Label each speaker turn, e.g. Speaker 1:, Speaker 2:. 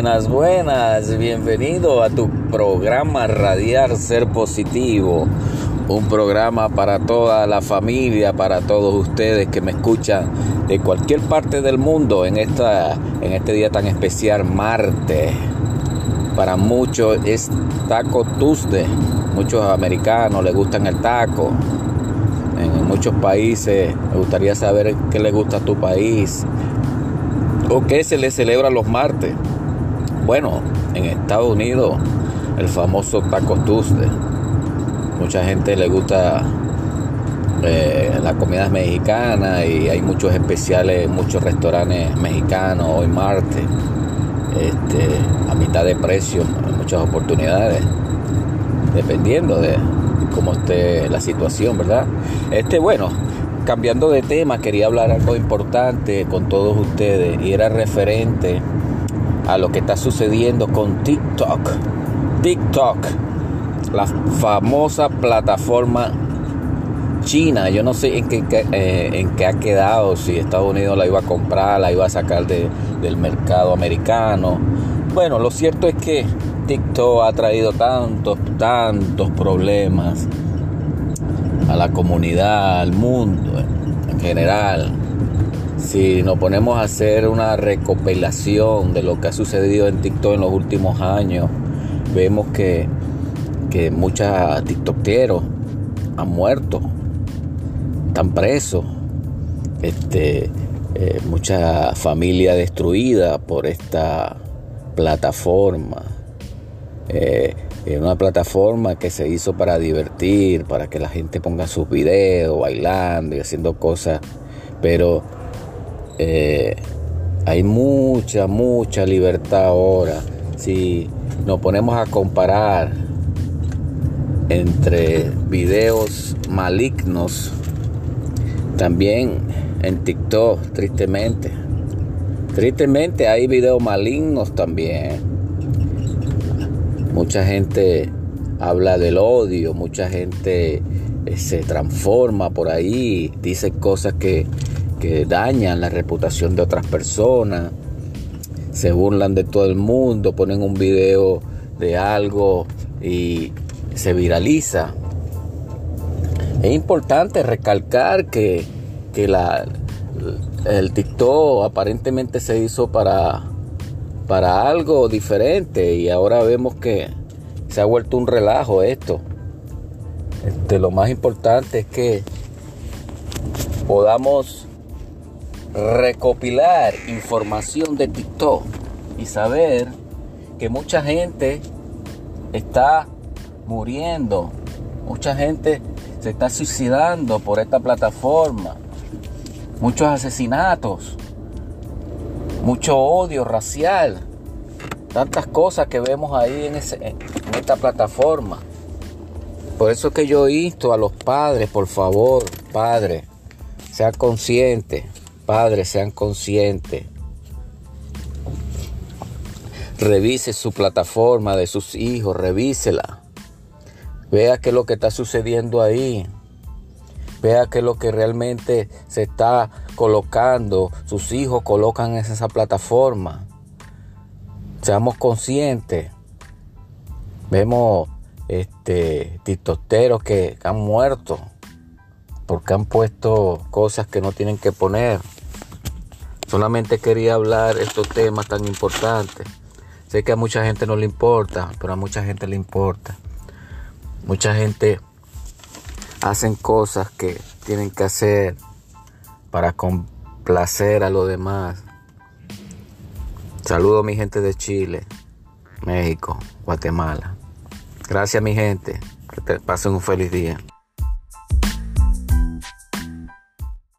Speaker 1: Buenas, buenas, bienvenido a tu programa Radiar Ser Positivo, un programa para toda la familia, para todos ustedes que me escuchan de cualquier parte del mundo en, esta, en este día tan especial, martes. Para muchos es Taco Tuesday, muchos americanos les gustan el taco. En muchos países me gustaría saber qué le gusta a tu país o qué se le celebra los martes. Bueno, en Estados Unidos, el famoso Taco Tuesday. Mucha gente le gusta eh, la comida mexicana y hay muchos especiales, muchos restaurantes mexicanos hoy martes, este, a mitad de precio, muchas oportunidades, dependiendo de cómo esté la situación, ¿verdad? Este, bueno, cambiando de tema, quería hablar algo importante con todos ustedes y era referente a lo que está sucediendo con TikTok. TikTok, la famosa plataforma china. Yo no sé en qué, eh, en qué ha quedado, si Estados Unidos la iba a comprar, la iba a sacar del mercado americano. Bueno, lo cierto es que TikTok ha traído tantos, tantos problemas a la comunidad, al mundo en general si nos ponemos a hacer una recopilación de lo que ha sucedido en TikTok en los últimos años, vemos que, que muchos TikTokeros han muerto, están presos, este, eh, mucha familia destruida por esta plataforma. Eh, una plataforma que se hizo para divertir, para que la gente ponga sus videos bailando y haciendo cosas, pero eh, hay mucha, mucha libertad ahora. Si nos ponemos a comparar entre videos malignos, también en TikTok, tristemente. Tristemente hay videos malignos también. Mucha gente habla del odio, mucha gente eh, se transforma por ahí, dice cosas que que dañan la reputación de otras personas, se burlan de todo el mundo, ponen un video de algo y se viraliza. Es importante recalcar que, la, el TikTok aparentemente se hizo para, para algo diferente y ahora vemos que se ha vuelto un relajo esto. Este, lo más importante es que podamos recopilar información de TikTok y saber que mucha gente está muriendo, mucha gente se está suicidando por esta plataforma, muchos asesinatos, mucho odio racial, tantas cosas que vemos ahí en, esta plataforma. Por eso que yo insto a los padres, por favor, padre, sea consciente, Padres, sean conscientes. Revise su plataforma de sus hijos, revísela. Vea qué es lo que está sucediendo ahí. Vea qué es lo que realmente se está colocando. Sus hijos colocan en esa plataforma. Seamos conscientes. Vemos este que han muerto porque han puesto cosas que no tienen que poner. Solamente quería hablar estos temas tan importantes. Sé que a mucha gente no le importa, pero a mucha gente le importa. Mucha gente hacen cosas que tienen que hacer para complacer a los demás. Saludo a mi gente de Chile, México, Guatemala. Gracias mi gente. Que te pasen un feliz día.